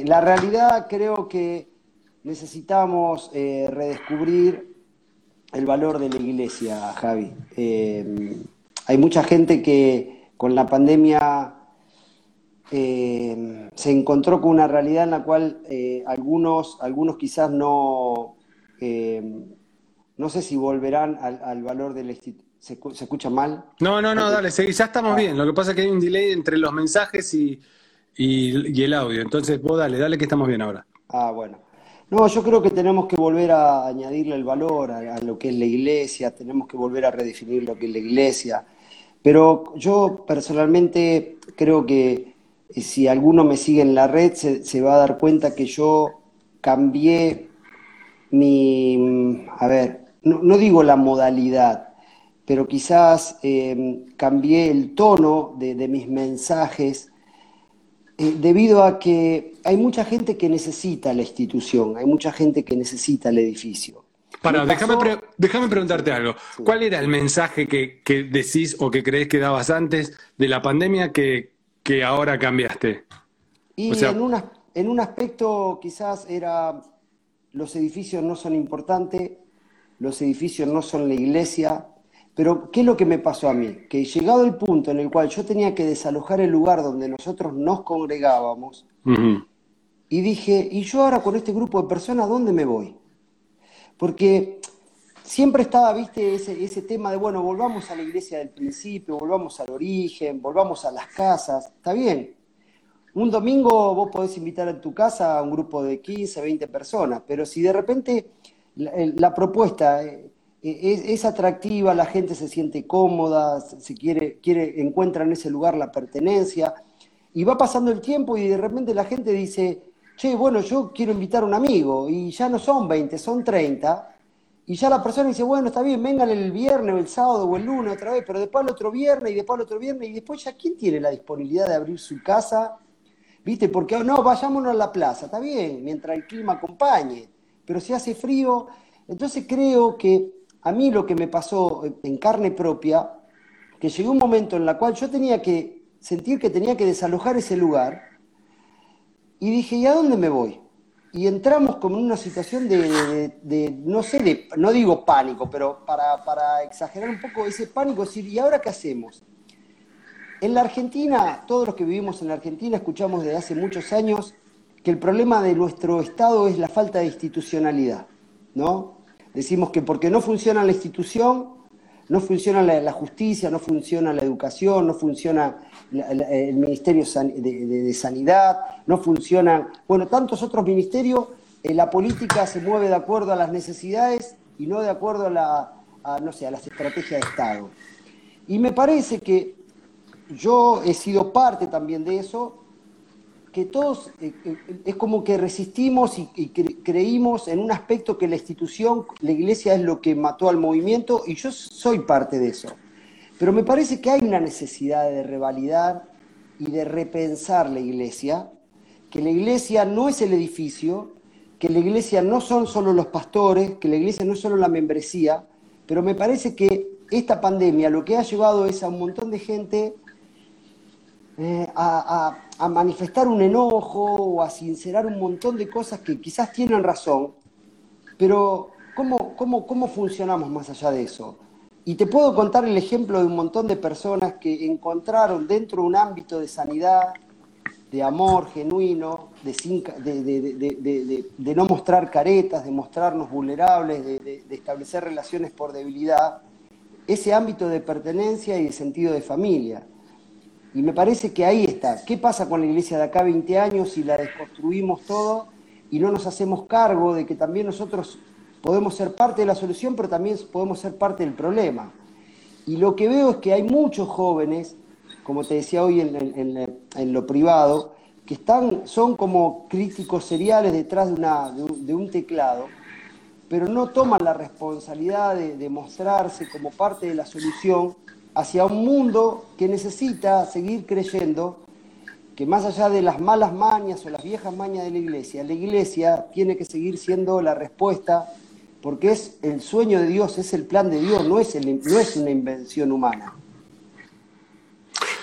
Eh, la realidad creo que necesitamos eh, redescubrir el valor de la iglesia, Javi. Eh, hay mucha gente que con la pandemia se encontró con una realidad en la cual algunos, algunos quizás no, no sé si volverán al, valor del instituto. ¿Se, escucha mal? No, no, no, dale, ya estamos ah. bien. Lo que pasa es que hay un delay entre los mensajes y, y, el audio. Entonces, vos dale, dale que estamos bien ahora. Ah, bueno. No, yo creo que tenemos que volver a añadirle el valor a, lo que es la iglesia, tenemos que volver a redefinir lo que es la iglesia. Pero yo personalmente creo que eh, si alguno me sigue en la red se, va a dar cuenta que yo cambié mi, a ver, no, digo la modalidad, pero quizás eh, cambié el tono de mis mensajes eh, debido a que hay mucha gente que necesita la institución, hay mucha gente que necesita el edificio. Para, déjame, déjame, preguntarte algo. ¿Cuál era el mensaje que, decís o que crees que dabas antes de la pandemia que, ahora cambiaste? Y en, en un aspecto quizás era los edificios no son importantes, los edificios no son la iglesia, pero, ¿qué es lo que me pasó a mí? Que llegado el punto en el cual yo tenía que desalojar el lugar donde nosotros nos congregábamos, y dije, ¿y yo ahora con este grupo de personas dónde me voy? Porque siempre estaba, viste, ese, ese tema de, bueno, volvamos a la iglesia del principio, volvamos al origen, volvamos a las casas, está bien. Un domingo vos podés invitar en tu casa a un grupo de 15, 20 personas, pero si de repente la, la propuesta eh, es, atractiva, la gente se siente cómoda, se quiere, encuentra en ese lugar la pertenencia, y va pasando el tiempo y de repente la gente dice, che, bueno, yo quiero invitar a un amigo, y ya no son 20, son 30, y ya la persona dice, bueno, está bien, vengan el viernes o el sábado o el lunes otra vez, pero después el otro viernes y después el otro viernes, y después ya, ¿quién tiene la disponibilidad de abrir su casa? ¿Viste? Porque no, vayámonos a la plaza, está bien, mientras el clima acompañe, pero si hace frío, entonces creo que a mí lo que me pasó en carne propia, que llegó un momento en el cual yo tenía que sentir que tenía que desalojar ese lugar, y dije, ¿y a dónde me voy? Y entramos como en una situación de, no sé, de, no digo pánico, pero para, para exagerar un poco ese pánico, es decir, ¿y ahora qué hacemos? En la Argentina, todos los que vivimos en la Argentina, escuchamos desde hace muchos años que el problema de nuestro Estado es la falta de institucionalidad, ¿no? Decimos que porque no funciona la institución, no funciona la, justicia, no funciona la educación, no funciona el Ministerio de, Sanidad, no funcionan, bueno, tantos otros ministerios, eh, la política se mueve de acuerdo a las necesidades y no de acuerdo a, la, no sé, a las estrategias de Estado. Y me parece que yo he sido parte también de eso que todos eh, eh, es como que resistimos y, creímos en un aspecto que la institución, la iglesia es lo que mató al movimiento y yo soy parte de eso. Pero me parece que hay una necesidad de revalidar y de repensar la iglesia, que la iglesia no es el edificio, que la iglesia no son solo los pastores, que la iglesia no es solo la membresía, pero me parece que esta pandemia lo que ha llevado es a un montón de gente eh, a, manifestar un enojo o a sincerar un montón de cosas que quizás tienen razón, pero ¿cómo, cómo, cómo funcionamos más allá de eso? Y te puedo contar el ejemplo de un montón de personas que encontraron dentro de un ámbito de sanidad, de amor genuino, de, de, no mostrar caretas, de mostrarnos vulnerables, de, establecer relaciones por debilidad, ese ámbito de pertenencia y de sentido de familia. Y me parece que ahí está. ¿Qué pasa con la iglesia de acá 20 años si la desconstruimos todo y no nos hacemos cargo de que también nosotros podemos ser parte de la solución, pero también podemos ser parte del problema? Y lo que veo es que hay muchos jóvenes, como te decía hoy en, lo privado, que están, son como críticos seriales detrás de, una, de, un, teclado, pero no toman la responsabilidad de mostrarse como parte de la solución hacia un mundo que necesita seguir creyendo que más allá de las malas mañas o las viejas mañas de la iglesia, la iglesia tiene que seguir siendo la respuesta porque es el sueño de Dios, es el plan de Dios, no es, no es una invención humana.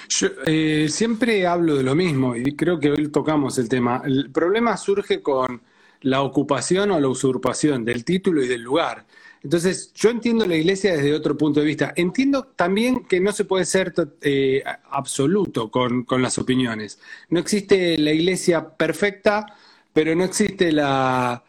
Yo eh, siempre hablo de lo mismo y creo que hoy tocamos el tema. El problema surge con la ocupación o la usurpación del título y del lugar. Entonces, yo entiendo la iglesia desde otro punto de vista. Entiendo también que no se puede ser eh, absoluto con, las opiniones. No existe la iglesia perfecta, pero no existe la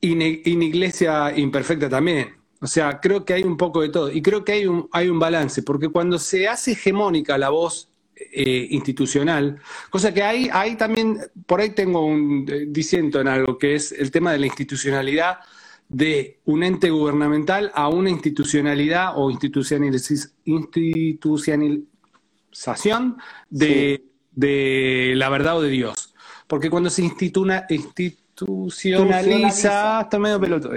iniglesia imperfecta también. O sea, creo que hay un poco de todo. Y creo que hay un, hay un balance, porque cuando se hace hegemónica la voz eh, institucional, cosa que hay, hay también, por ahí tengo un eh, disiento en algo, que es el tema de la institucionalidad de un ente gubernamental a una institucionalidad o institucionalización de, de la verdad o de Dios. Porque cuando se instituna, institucionaliza, está medio peloto,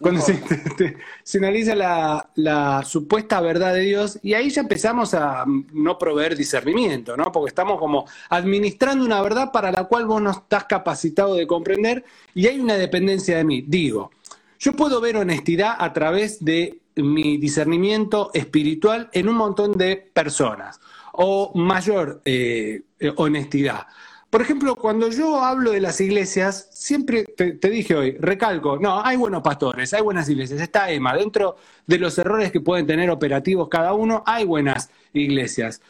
cuando se, institucionaliza la, la, supuesta verdad de Dios, y ahí ya empezamos a no proveer discernimiento, ¿no? Porque estamos como administrando una verdad para la cual vos no estás capacitado de comprender, y hay una dependencia de mí. Digo, yo puedo ver honestidad a través de mi discernimiento espiritual en un montón de personas, o mayor eh, honestidad. Por ejemplo, cuando yo hablo de las iglesias, siempre te, dije hoy, recalco, no, hay buenos pastores, hay buenas iglesias, está Emma, dentro de los errores que pueden tener operativos cada uno, hay buenas iglesias.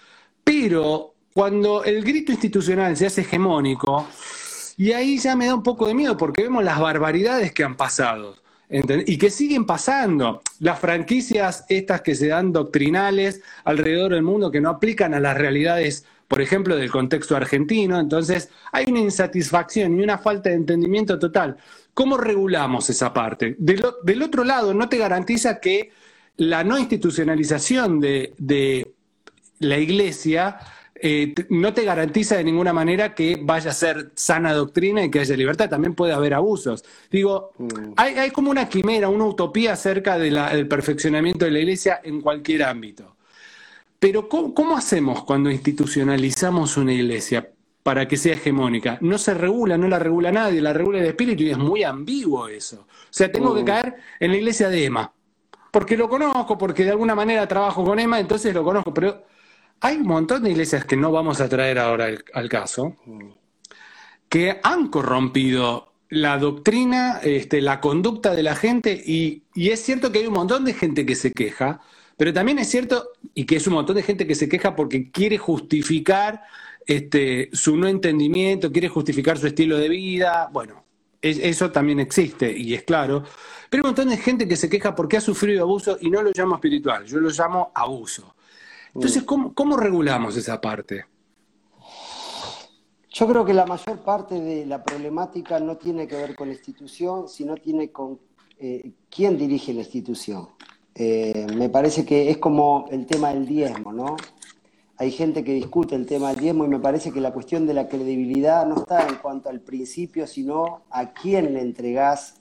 Pero cuando el grito institucional se hace hegemónico, y ahí ya me da un poco de miedo porque vemos las barbaridades que han pasado. Y que siguen pasando. Las franquicias estas que se dan doctrinales alrededor del mundo que no aplican a las realidades, por ejemplo, del contexto argentino. Entonces, hay una insatisfacción y una falta de entendimiento total. ¿Cómo regulamos esa parte? Del, otro lado, no te garantiza que la no institucionalización de, de la iglesia eh, no te garantiza de ninguna manera que vaya a ser sana doctrina y que haya libertad. También puede haber abusos. Digo, mm. hay, como una quimera, una utopía acerca del perfeccionamiento de la iglesia en cualquier ámbito. Pero ¿cómo, hacemos cuando institucionalizamos una iglesia para que sea hegemónica? No se regula, no la regula nadie, la regula el espíritu y es muy ambiguo eso. O sea, tengo que mm. caer en la iglesia de Emma. Porque lo conozco, porque de alguna manera trabajo con Emma, entonces lo conozco. Pero hay un montón de iglesias que no vamos a traer ahora al, caso, que han corrompido la doctrina, este, la conducta de la gente, y, es cierto que hay un montón de gente que se queja, pero también es cierto, y que es un montón de gente que se queja porque quiere justificar este, su no entendimiento, quiere justificar su estilo de vida, bueno, eso también existe y es claro, pero hay un montón de gente que se queja porque ha sufrido abuso y no lo llamo espiritual, yo lo llamo abuso. Entonces, ¿cómo, regulamos esa parte? Yo creo que la mayor parte de la problemática no tiene que ver con la institución, sino tiene con eh, quién dirige la institución. Eh, me parece que es como el tema del diezmo, ¿no? Hay gente que discute el tema del diezmo y me parece que la cuestión de la credibilidad no está en cuanto al principio, sino a quién le entregás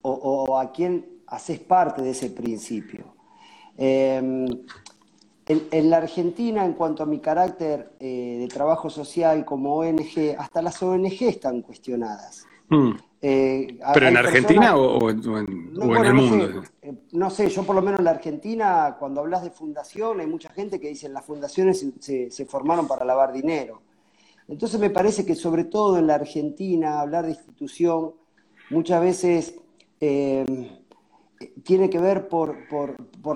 o, a quién haces parte de ese principio. Eh, en, la Argentina, en cuanto a mi carácter eh, de trabajo social como ONG, hasta las ONG están cuestionadas. Mm. Eh, ¿Pero en Argentina o, en, el mundo? Eh, no sé, yo por lo menos en la Argentina, cuando hablas de fundación, hay mucha gente que dice que las fundaciones se, formaron para lavar dinero. Entonces me parece que sobre todo en la Argentina, hablar de institución muchas veces tiene que ver por,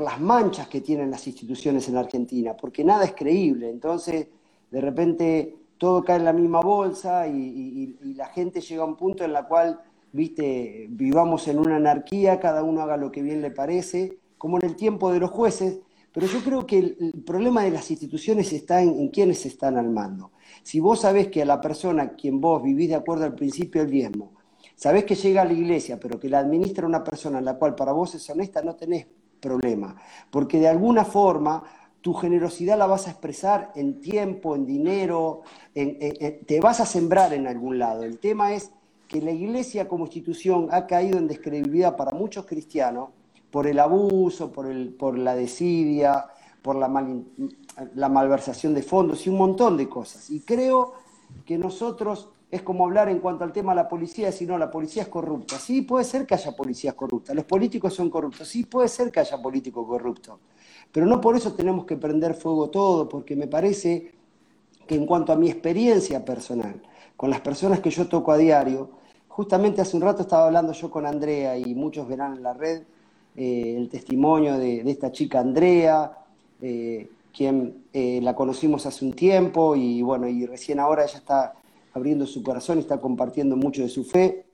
las manchas que tienen las instituciones en Argentina, porque nada es creíble. Entonces, de repente, todo cae en la misma bolsa y, la gente llega a un punto en la cual, viste, vivamos en una anarquía, cada uno haga lo que bien le parece, como en el tiempo de los jueces. Pero yo creo que el, problema de las instituciones está en, en quiénes están al mando. Si vos sabés que a la persona a quien vos vivís de acuerdo al principio del diezmo, sabés que llega a la iglesia, pero que la administra una persona en la cual para vos es honesta, no tenés problema, porque de alguna forma tu generosidad la vas a expresar en tiempo, en dinero, te vas a sembrar en algún lado. El tema es que la iglesia como institución ha caído en descredibilidad para muchos cristianos por el abuso, por, el, por la desidia, por la malversación de fondos y un montón de cosas. Y creo que nosotros es como hablar en cuanto al tema de la policía, si no, la policía es corrupta. Sí, puede ser que haya policías corruptas, los políticos son corruptos, sí, puede ser que haya políticos corruptos, pero no por eso tenemos que prender fuego todo, porque me parece que en cuanto a mi experiencia personal, con las personas que yo toco a diario, justamente hace un rato estaba hablando yo con Andrea y muchos verán en la red eh, el testimonio de, esta chica Andrea, eh, quien eh, la conocimos hace un tiempo y bueno, y recién ahora ella está abriendo su corazón está compartiendo mucho de su fe.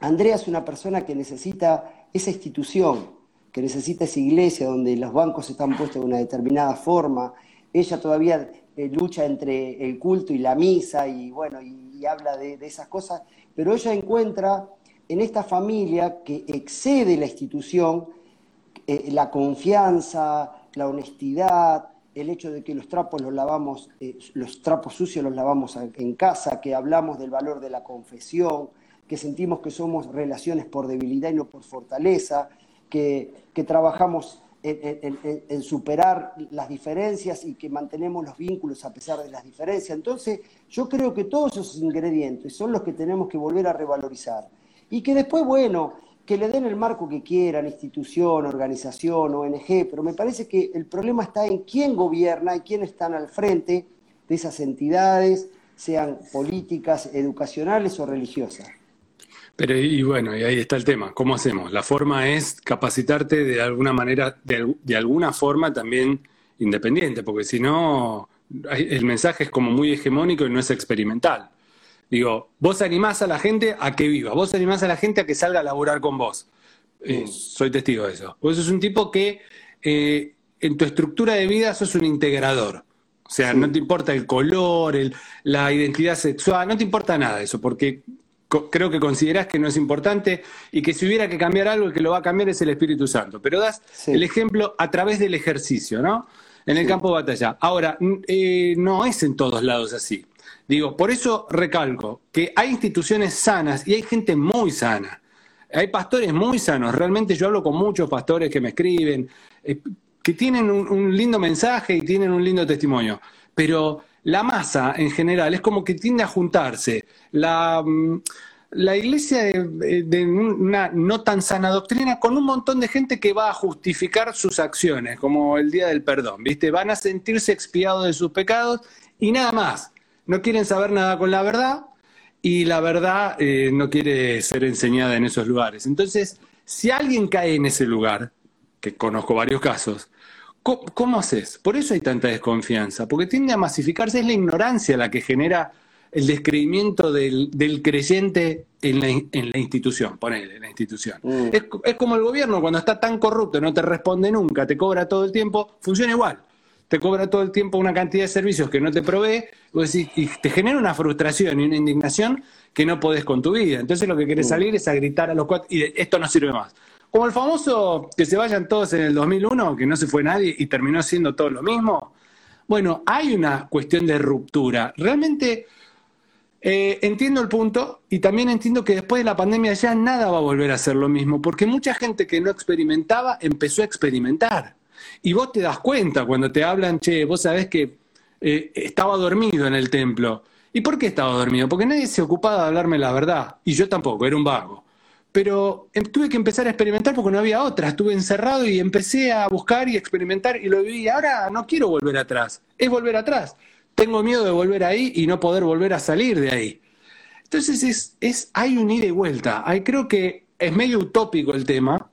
Andrea es una persona que necesita esa institución, que necesita esa iglesia donde los bancos están puestos de una determinada forma. Ella todavía eh, lucha entre el culto y la misa y bueno, y, habla de, esas cosas, pero ella encuentra en esta familia que excede la institución eh, la confianza, la honestidad, el hecho de que los trapos los lavamos, eh, los trapos sucios los lavamos en casa, que hablamos del valor de la confesión, que sentimos que somos relaciones por debilidad y no por fortaleza, que, trabajamos en, superar las diferencias y que mantenemos los vínculos a pesar de las diferencias. Entonces, yo creo que todos esos ingredientes son los que tenemos que volver a revalorizar. Y que después, bueno, que le den el marco que quieran, institución, organización, ONG, pero me parece que el problema está en quién gobierna y quién están al frente de esas entidades, sean políticas, educacionales o religiosas. Pero y bueno, y ahí está el tema, ¿cómo hacemos? La forma es capacitarte de alguna manera, de, alguna forma también independiente, porque si no, el mensaje es como muy hegemónico y no es experimental. Digo, vos animás a la gente a que viva, vos animás a la gente a que salga a laburar con vos. Eh, soy testigo de eso. Vos sos un tipo que eh, en tu estructura de vida sos un integrador. O sea, no te importa el color, la identidad sexual, no te importa nada eso, porque creo que considerás que no es importante y que si hubiera que cambiar algo, el que lo va a cambiar es el Espíritu Santo. Pero das el ejemplo a través del ejercicio, ¿no? En el campo de batalla. Ahora, eh, no es en todos lados así. Digo, por eso recalco que hay instituciones sanas y hay gente muy sana. Hay pastores muy sanos. Realmente yo hablo con muchos pastores que me escriben, eh, que tienen un lindo mensaje y tienen un lindo testimonio. Pero la masa en general es como que tiende a juntarse. La, mm, iglesia de, una no tan sana doctrina con un montón de gente que va a justificar sus acciones, como el día del perdón, ¿viste? Van a sentirse expiados de sus pecados y nada más. No quieren saber nada con la verdad y la verdad eh, no quiere ser enseñada en esos lugares. Entonces, si alguien cae en ese lugar, que conozco varios casos, ¿Cómo, haces? Por eso hay tanta desconfianza, porque tiende a masificarse, es la ignorancia la que genera el descreimiento del, creyente en la, institución, ponele, en la institución. Mm. Es, como el gobierno cuando está tan corrupto, no te responde nunca, te cobra todo el tiempo, funciona igual. Te cobra todo el tiempo una cantidad de servicios que no te provee y te genera una frustración y una indignación que no podés con tu vida. Entonces lo que querés mm. salir es a gritar a los cuatro y esto no sirve más. Como el famoso que se vayan todos en el 2001, que no se fue nadie y terminó siendo todo lo mismo. Bueno, hay una cuestión de ruptura. Realmente eh, entiendo el punto y también entiendo que después de la pandemia ya nada va a volver a ser lo mismo, porque mucha gente que no experimentaba empezó a experimentar. Y vos te das cuenta cuando te hablan, che, vos sabés que eh, estaba dormido en el templo. ¿Y por qué estaba dormido? Porque nadie se ocupaba de hablarme la verdad. Y yo tampoco, era un vago pero em, tuve que empezar a experimentar porque no había otra. Estuve encerrado y empecé a buscar y experimentar y lo viví. Ahora no quiero volver atrás, es volver atrás. Tengo miedo de volver ahí y no poder volver a salir de ahí. Entonces es, es hay un ida y vuelta. Hay, creo que es medio utópico el tema.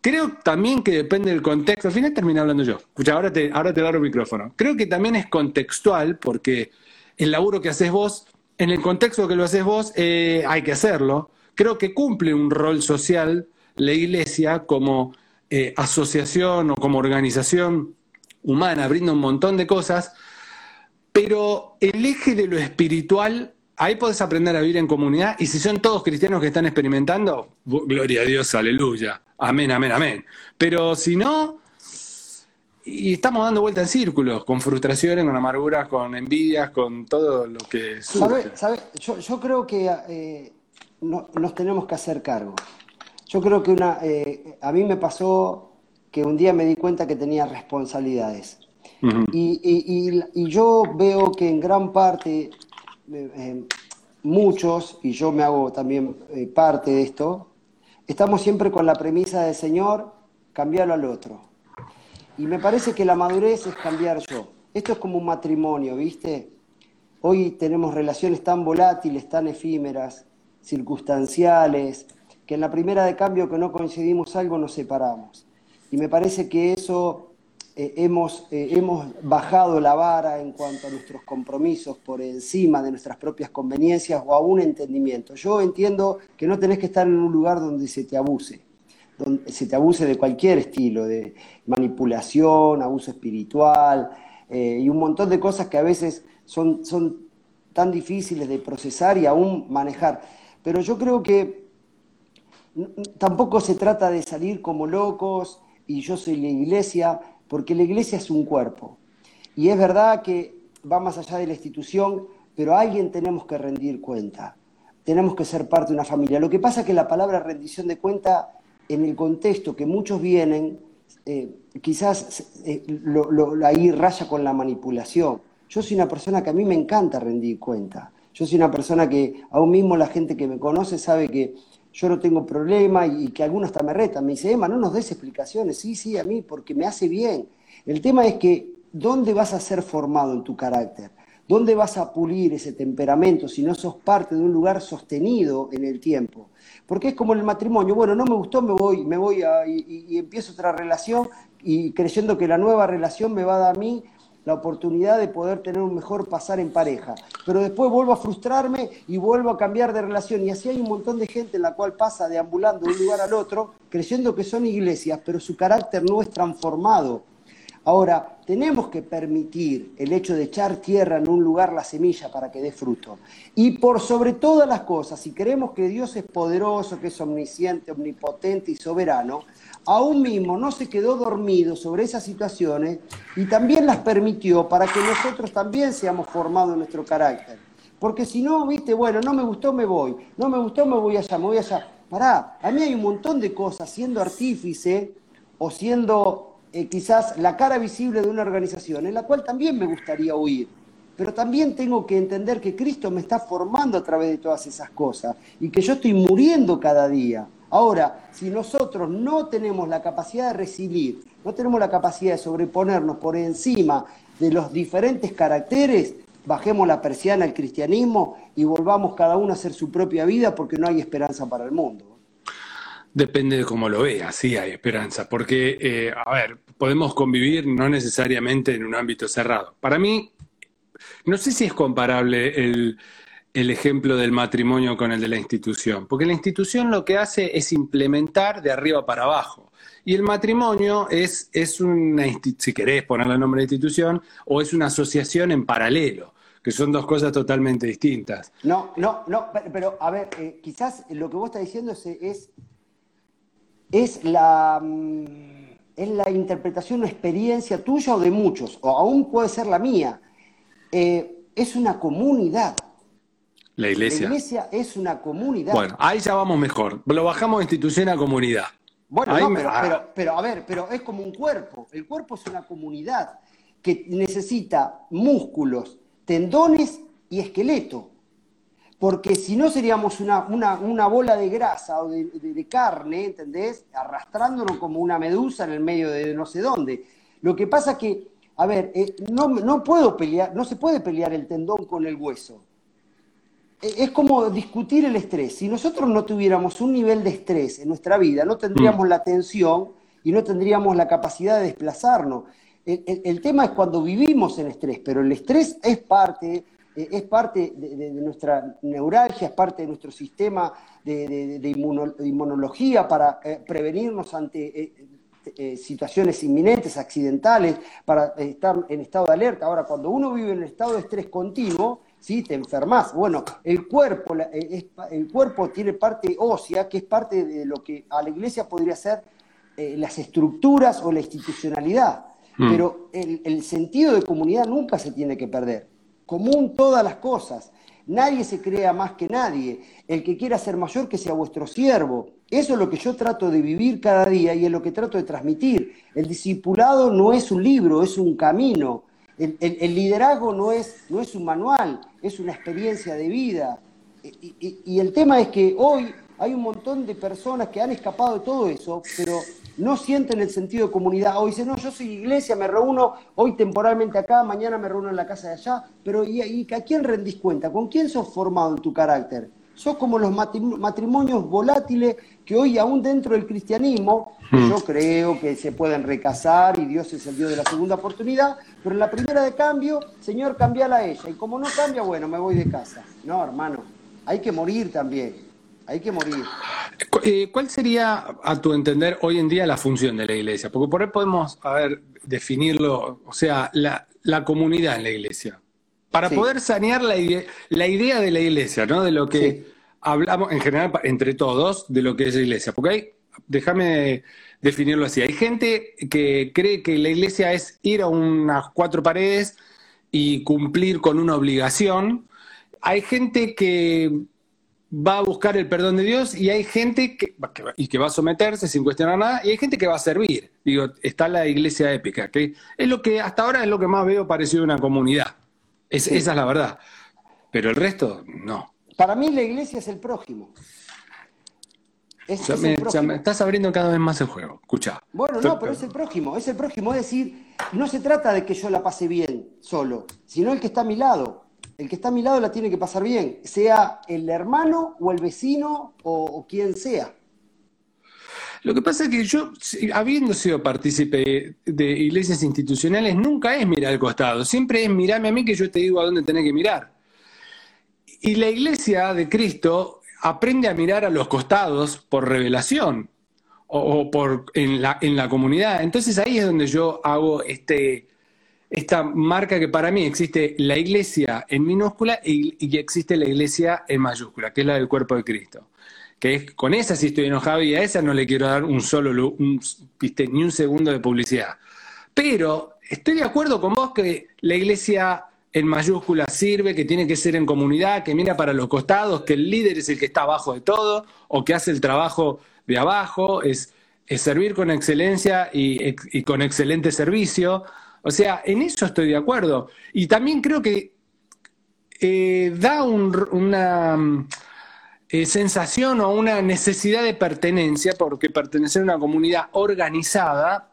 Creo también que depende del contexto. Al final termino hablando yo. Escucha, ahora te, ahora te el micrófono. Creo que también es contextual porque el laburo que haces vos, en el contexto que lo haces vos, eh, hay que hacerlo creo que cumple un rol social la Iglesia como eh, asociación o como organización humana, brinda un montón de cosas, pero el eje de lo espiritual, ahí podés aprender a vivir en comunidad y si son todos cristianos que están experimentando, gloria a Dios, aleluya, amén, amén, amén. Pero si no, y estamos dando vuelta en círculos, con frustraciones, con amarguras, con envidias, con todo lo que... ¿Sabe, sabe? Yo, yo, creo que... Eh, no, nos tenemos que hacer cargo. Yo creo que una, eh, a mí me pasó que un día me di cuenta que tenía responsabilidades. y, yo veo que en gran parte, eh, eh, muchos, y yo me hago también parte de esto, estamos siempre con la premisa de Señor, cambiarlo al otro. Y me parece que la madurez es cambiar yo. Esto es como un matrimonio, ¿viste? Hoy tenemos relaciones tan volátiles, tan efímeras, circunstanciales, que en la primera de cambio que no coincidimos algo nos separamos. Y me parece que eso eh, hemos, eh, hemos bajado la vara en cuanto a nuestros compromisos por encima de nuestras propias conveniencias o a un entendimiento. Yo entiendo que no tenés que estar en un lugar donde se te abuse, donde se te abuse de cualquier estilo, de manipulación, abuso espiritual eh, y un montón de cosas que a veces son, son tan difíciles de procesar y aún manejar. Pero yo creo que tampoco se trata de salir como locos y yo soy la iglesia, porque la iglesia es un cuerpo. Y es verdad que va más allá de la institución, pero a alguien tenemos que rendir cuenta. Tenemos que ser parte de una familia. Lo que pasa es que la palabra rendición de cuenta, en el contexto que muchos vienen, eh, quizás eh, ahí raya con la manipulación. Yo soy una persona que a mí me encanta rendir cuenta. Yo soy una persona que aún mismo la gente que me conoce sabe que yo no tengo problema y, que algunos hasta me retan. Me dice, Emma, no nos des explicaciones. Sí, sí, a mí, porque me hace bien. El tema es que, ¿dónde vas a ser formado en tu carácter? ¿Dónde vas a pulir ese temperamento si no sos parte de un lugar sostenido en el tiempo? Porque es como el matrimonio, bueno, no me gustó, me voy, me voy y, y, empiezo otra relación y creyendo que la nueva relación me va a dar a mí la oportunidad de poder tener un mejor pasar en pareja. Pero después vuelvo a frustrarme y vuelvo a cambiar de relación. Y así hay un montón de gente en la cual pasa deambulando de un lugar al otro, creyendo que son iglesias, pero su carácter no es transformado. Ahora, tenemos que permitir el hecho de echar tierra en un lugar la semilla para que dé fruto. Y por sobre todas las cosas, si queremos que Dios es poderoso, que es omnisciente, omnipotente y soberano, aún mismo no se quedó dormido sobre esas situaciones y también las permitió para que nosotros también seamos formados en nuestro carácter. Porque si no, viste, bueno, no me gustó, me voy, no me gustó, me voy allá, me voy allá. Pará, a mí hay un montón de cosas, siendo artífice o siendo eh, quizás la cara visible de una organización, en la cual también me gustaría huir. Pero también tengo que entender que Cristo me está formando a través de todas esas cosas y que yo estoy muriendo cada día. Ahora, si nosotros no tenemos la capacidad de recibir, no tenemos la capacidad de sobreponernos por encima de los diferentes caracteres, bajemos la persiana al cristianismo y volvamos cada uno a hacer su propia vida porque no hay esperanza para el mundo. Depende de cómo lo veas, sí hay esperanza, porque, eh, a ver, podemos convivir no necesariamente en un ámbito cerrado. Para mí, no sé si es comparable el, el ejemplo del matrimonio con el de la institución, porque la institución lo que hace es implementar de arriba para abajo. Y el matrimonio es, es una, si querés ponerle el nombre de institución, o es una asociación en paralelo, que son dos cosas totalmente distintas. No, no, no, pero, a ver, eh, quizás lo que vos estás diciendo es, es, la, mm, es la interpretación o experiencia tuya o de muchos, o aún puede ser la mía. Eh, es una comunidad. La iglesia. La iglesia es una comunidad. Bueno, ahí ya vamos mejor. Lo bajamos de institución a comunidad. Bueno, pero, pero, a ver, pero es como un cuerpo. El cuerpo es una comunidad que necesita músculos, tendones y esqueleto. Porque si no seríamos una, una, bola de grasa o de, carne, ¿entendés? Arrastrándonos como una medusa en el medio de no sé dónde. Lo que pasa que, a ver, eh, no, no puedo pelear, no se puede pelear el tendón con el hueso. Eh, es como discutir el estrés. Si nosotros no tuviéramos un nivel de estrés en nuestra vida, no tendríamos mm. la atención y no tendríamos la capacidad de desplazarnos. El, tema es cuando vivimos en estrés, pero el estrés es parte, eh, es parte de, nuestra neuralgia, es parte de nuestro sistema de, inmunología para eh, prevenirnos ante situaciones inminentes, accidentales, para estar en estado de alerta. Ahora, cuando uno vive en estado de estrés continuo, ¿sí? Te enfermas. Bueno, el cuerpo, eh, el cuerpo tiene parte ósea, que es parte de lo que a la iglesia podría ser eh, las estructuras o la institucionalidad. Mm. Pero el, sentido de comunidad nunca se tiene que perder. Común todas las cosas. Nadie se crea más que nadie. El que quiera ser mayor, que sea vuestro siervo. Eso es lo que yo trato de vivir cada día y es lo que trato de transmitir. El discipulado no es un libro, es un camino. El, liderazgo no es, no es un manual, es una experiencia de vida. Y, el tema es que hoy hay un montón de personas que han escapado de todo eso, pero no sienten el sentido de comunidad. O dicen, no, yo soy iglesia, me reúno hoy temporalmente acá, mañana me reúno en la casa de allá, pero ¿y, a quién rendís cuenta? ¿Con quién sos formado en tu carácter? Sos como los matrimonios volátiles que hoy aún dentro del cristianismo, hmm. yo creo que se pueden recasar y Dios es el Dios de la segunda oportunidad, pero en la primera de cambio, Señor, cambiala a ella. Y como no cambia, bueno, me voy de casa. No, hermano, hay que morir también hay que morir. Eh, ¿Cuál sería, a tu entender, hoy en día la función de la iglesia? Porque por ahí podemos, a ver, definirlo, o sea, la, comunidad en la iglesia. Para poder sanear la, la, idea de la iglesia, ¿no? De lo que hablamos en general entre todos, de lo que es la iglesia. Porque hay, déjame definirlo así, hay gente que cree que la iglesia es ir a unas cuatro paredes y cumplir con una obligación. Hay gente que va a buscar el perdón de Dios y hay gente que, y que va a someterse sin cuestionar nada y hay gente que va a servir. Digo, está la iglesia épica, que es lo que hasta ahora es lo que más veo parecido a una comunidad. Esa es la verdad. Pero el resto, no. Para mí la iglesia es el prójimo. Es, me, estás abriendo cada vez más el juego. Escucha. Bueno, no, pero es el prójimo, es el prójimo. Es decir, no se trata de que yo la pase bien solo, sino el que está a mi lado el que está a mi lado la tiene que pasar bien, sea el hermano o el vecino o, quien sea. Lo que pasa es que yo, habiendo sido partícipe de iglesias institucionales, nunca es mirar al costado, siempre es mirarme a mí que yo te digo a dónde tenés que mirar. Y la iglesia de Cristo aprende a mirar a los costados por revelación o, por, en, la, en la comunidad. Entonces ahí es donde yo hago este, esta marca que para mí existe la iglesia en minúscula y, que existe la iglesia en mayúscula, que es la del cuerpo de Cristo. Que es, con esa sí estoy enojado y a esa no le quiero dar un solo, ni un segundo de publicidad. Pero estoy de acuerdo con vos que la iglesia en mayúscula sirve, que tiene que ser en comunidad, que mira para los costados, que el líder es el que está abajo de todo o que hace el trabajo de abajo, es, servir con excelencia y con excelente servicio. O sea, en eso estoy de acuerdo. Y también creo que eh, da una mm, eh, sensación o una necesidad de pertenencia, porque pertenecer a una comunidad organizada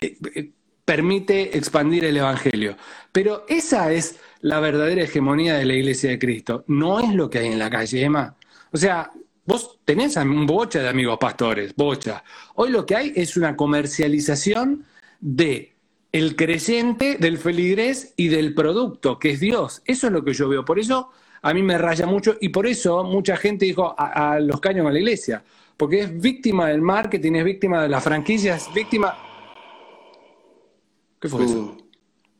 eh, permite expandir el Evangelio. Pero esa es la verdadera hegemonía de la Iglesia de Cristo. No es lo que hay en la calle, Emma. O sea, vos tenés un bocha de amigos pastores, bocha. Hoy lo que hay es una comercialización de el creyente del feligrés y del producto, que es Dios. Eso es lo que yo veo. Por eso a mí me raya mucho y por eso mucha gente dijo a, los caños a la iglesia, porque es víctima del marketing, es víctima de las franquicias, víctima... ¿Qué fue eso?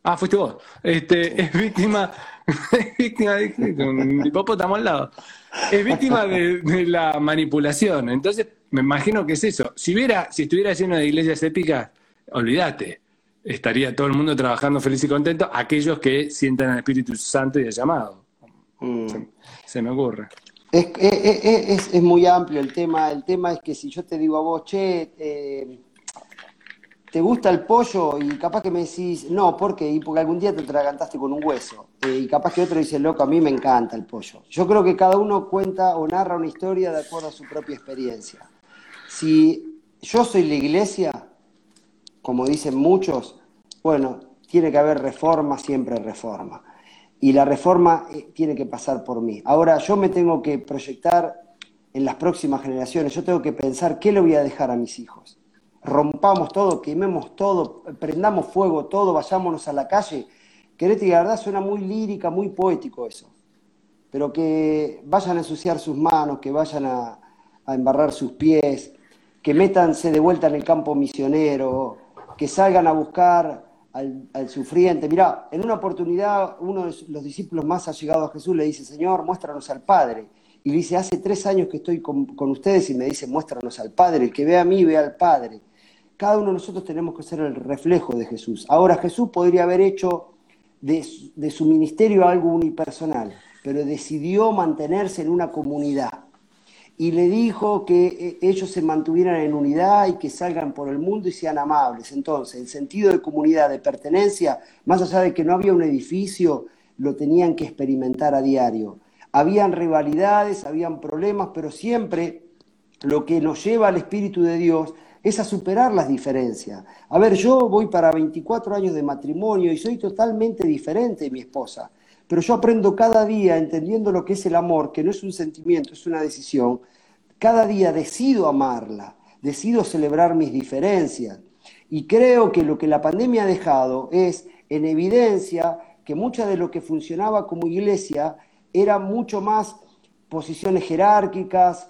Ah, fuiste vos. Este, es víctima, es víctima de, mi estamos al lado. Es víctima de, de, la manipulación. Entonces, me imagino que es eso. Si hubiera, si estuviera lleno de iglesias épicas, olvídate estaría todo el mundo trabajando feliz y contento, aquellos que sientan al Espíritu Santo y el llamado. Mm. Se, me ocurre. Es, muy amplio el tema. El tema es que si yo te digo a vos, che, eh, ¿te gusta el pollo? Y capaz que me decís, no, ¿por qué? Y porque algún día te tragantaste con un hueso. Eh, y capaz que otro dice, loco, a mí me encanta el pollo. Yo creo que cada uno cuenta o narra una historia de acuerdo a su propia experiencia. Si yo soy la iglesia, como dicen muchos, bueno, tiene que haber reforma, siempre reforma. Y la reforma eh, tiene que pasar por mí. Ahora, yo me tengo que proyectar en las próximas generaciones, yo tengo que pensar qué le voy a dejar a mis hijos. Rompamos todo, quememos todo, prendamos fuego todo, vayámonos a la calle. Querete, la verdad suena muy lírica, muy poético eso. Pero que vayan a ensuciar sus manos, que vayan a, embarrar sus pies, que métanse de vuelta en el campo misionero, que salgan a buscar al, sufriente. Mirá, en una oportunidad uno de los discípulos más allegados a Jesús le dice, Señor, muéstranos al Padre. Y le dice, hace tres años que estoy con, ustedes y me dice, muéstranos al Padre. El que ve a mí, ve al Padre. Cada uno de nosotros tenemos que ser el reflejo de Jesús. Ahora Jesús podría haber hecho de, su ministerio algo unipersonal, pero decidió mantenerse en una comunidad y le dijo que eh, ellos se mantuvieran en unidad y que salgan por el mundo y sean amables. Entonces, el sentido de comunidad, de pertenencia, más allá de que no había un edificio, lo tenían que experimentar a diario. Habían rivalidades, habían problemas, pero siempre lo que nos lleva al Espíritu de Dios es a superar las diferencias. A ver, yo voy para 24 años de matrimonio y soy totalmente diferente de mi esposa, pero yo aprendo cada día entendiendo lo que es el amor, que no es un sentimiento, es una decisión. Cada día decido amarla, decido celebrar mis diferencias. Y creo que lo que la pandemia ha dejado es en evidencia que mucha de lo que funcionaba como iglesia era mucho más posiciones jerárquicas,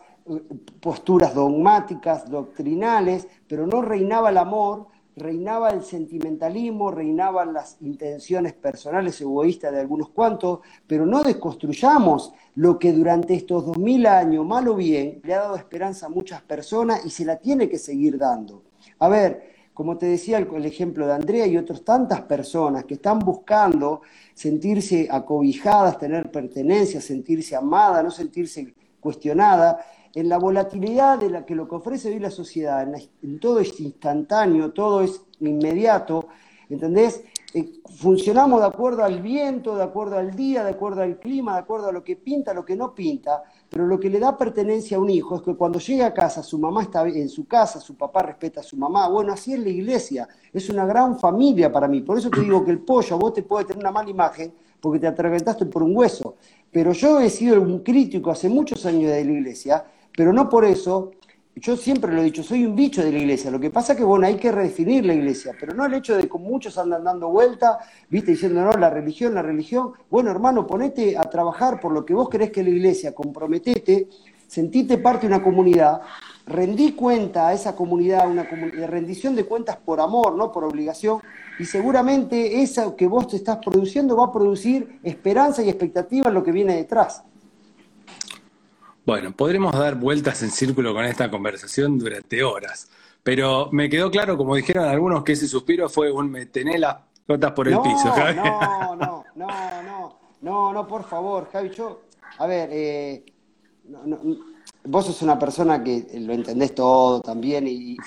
posturas dogmáticas, doctrinales, pero no reinaba el amor, reinaba el sentimentalismo, reinaban las intenciones personales egoístas de algunos cuantos, pero no desconstruyamos lo que durante estos dos mil años, mal o bien, le ha dado esperanza a muchas personas y se la tiene que seguir dando. A ver, como te decía el, ejemplo de Andrea y otras tantas personas que están buscando sentirse acobijadas, tener pertenencia, sentirse amada, no sentirse cuestionada, en la volatilidad de la que lo que ofrece hoy la sociedad, en, todo es instantáneo, todo es inmediato, ¿entendés? Eh, funcionamos de acuerdo al viento, de acuerdo al día, de acuerdo al clima, de acuerdo a lo que pinta, lo que no pinta, pero lo que le da pertenencia a un hijo es que cuando llega a casa, su mamá está en su casa, su papá respeta a su mamá. Bueno, así es la iglesia, es una gran familia para mí. Por eso te digo que el pollo, vos te puede tener una mala imagen porque te atragantaste por un hueso. Pero yo he sido un crítico hace muchos años de la iglesia, pero no por eso yo siempre lo he dicho, soy un bicho de la iglesia. Lo que pasa es que, bueno, hay que redefinir la iglesia, pero no el hecho de que muchos andan dando vuelta, viste, diciendo, no, la religión, la religión. Bueno, hermano, ponete a trabajar por lo que vos querés que la iglesia, comprometete, sentite parte de una comunidad, rendí cuenta a esa comunidad, una rendición de cuentas por amor, no por obligación, y seguramente eso que vos te estás produciendo va a producir esperanza y expectativa en lo que viene detrás. Bueno, podremos dar vueltas en círculo con esta conversación durante horas, pero me quedó claro, como dijeron algunos, que ese suspiro fue un me tené las gotas por el piso. Javi. No, no, no, no, no, no, por favor, Javi, yo, a ver, eh, vos sos una persona que lo entendés todo también y,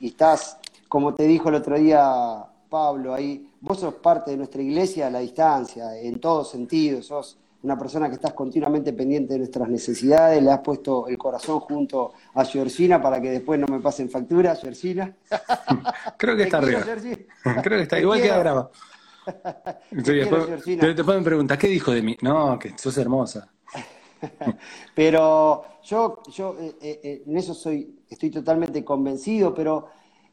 y estás, como te dijo el otro día Pablo, ahí, vos sos parte de nuestra iglesia a la distancia, en todos sentidos, sos una persona que estás continuamente pendiente de nuestras necesidades, le has puesto el corazón junto a Georgina para que después no me pasen factura, Georgina. Creo que está arriba. Creo que está igual que brava. después, me preguntas, ¿qué dijo de mí? No, que sos hermosa. pero yo, yo eh, eh, eh, en eso soy, estoy totalmente convencido, pero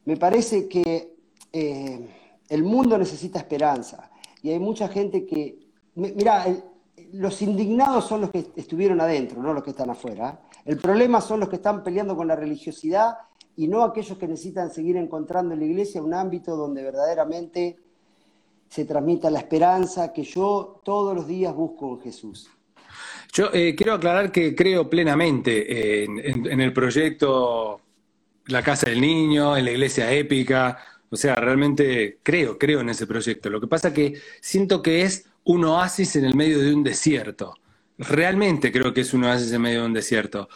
me parece que el mundo necesita esperanza. Y hay mucha gente que, mira, los indignados son los que estuvieron adentro, no los que están afuera. El problema son los que están peleando con la religiosidad y no aquellos que necesitan seguir encontrando en la iglesia un ámbito donde verdaderamente se transmita la esperanza que yo todos los días busco en Jesús. Yo eh, quiero aclarar que creo plenamente en, el proyecto La Casa del Niño, en la Iglesia Épica, o sea, realmente creo, creo en ese proyecto. Lo que pasa que siento que es un oasis en el medio de un desierto. Realmente creo que es un oasis en medio de un desierto.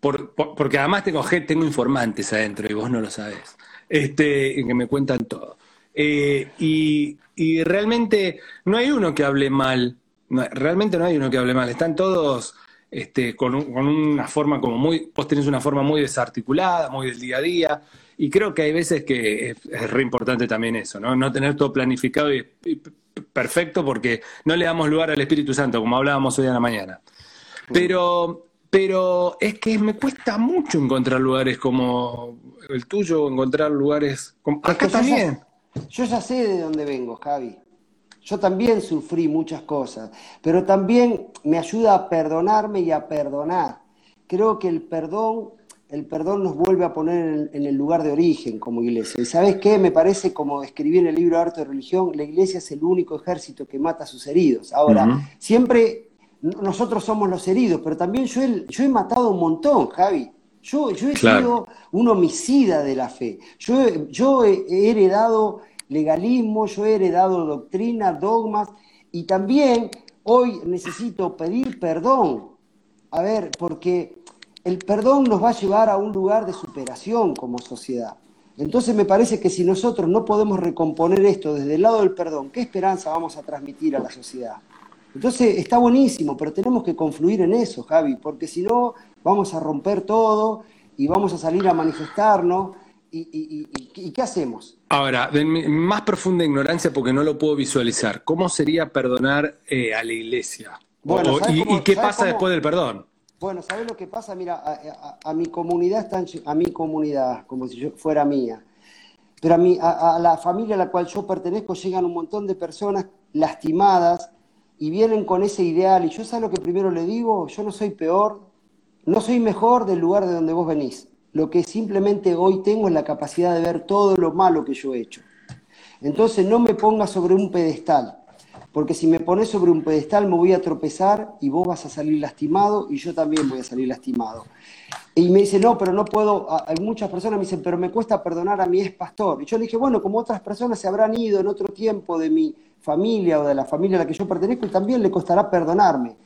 porque además tengo, tengo informantes adentro y vos no lo sabés, este, que me cuentan todo. Eh, y, realmente no hay uno que hable mal, realmente no hay uno que hable mal, están todos este, con, una forma como muy, vos tenés una forma muy desarticulada, muy del día a día, y creo que hay veces que es, re importante también eso, ¿no? No tener todo planificado y perfecto porque no le damos lugar al Espíritu Santo, como hablábamos hoy en la mañana. Pero, pero es que me cuesta mucho encontrar lugares como el tuyo, encontrar lugares como... Acá también. yo ya sé de dónde vengo, Javi. Yo también sufrí muchas cosas, pero también me ayuda a perdonarme y a perdonar. Creo que el perdón el perdón nos vuelve a poner en, el lugar de origen como iglesia. ¿Y sabes qué? Me parece, como escribí en el libro Arte de Religión, la iglesia es el único ejército que mata a sus heridos. Ahora, siempre nosotros somos los heridos, pero también yo he, yo he matado un montón, Javi. Yo, yo he sido un homicida de la fe. Yo, yo he heredado legalismo, yo he heredado doctrina, dogmas, y también hoy necesito pedir perdón. A ver, porque el perdón nos va a llevar a un lugar de superación como sociedad. Entonces me parece que si nosotros no podemos recomponer esto desde el lado del perdón, ¿qué esperanza vamos a transmitir a la sociedad? Entonces está buenísimo, pero tenemos que confluir en eso, Javi, porque si no vamos a romper todo y vamos a salir a manifestarnos ¿Y, qué hacemos? Ahora, de mi más profunda ignorancia, porque no lo puedo visualizar, ¿cómo sería perdonar eh, a la iglesia? Bueno, y, qué pasa después del perdón? Bueno, ¿sabes lo que pasa? Mira, a, mi comunidad están, a mi comunidad, como si yo fuera mía, pero a, a, la familia a la cual yo pertenezco llegan un montón de personas lastimadas y vienen con ese ideal. Y yo sé lo que primero le digo, yo no soy peor, no soy mejor del lugar de donde vos venís. Lo que simplemente hoy tengo es la capacidad de ver todo lo malo que yo he hecho. Entonces no me pongas sobre un pedestal, porque si me pones sobre un pedestal me voy a tropezar y vos vas a salir lastimado y yo también voy a salir lastimado. Y me dice, no, pero no puedo, hay muchas personas me dicen, pero me cuesta perdonar a mi ex pastor. Y yo le dije, bueno, como otras personas se habrán ido en otro tiempo de mi familia o de la familia a la que yo pertenezco y también le costará perdonarme.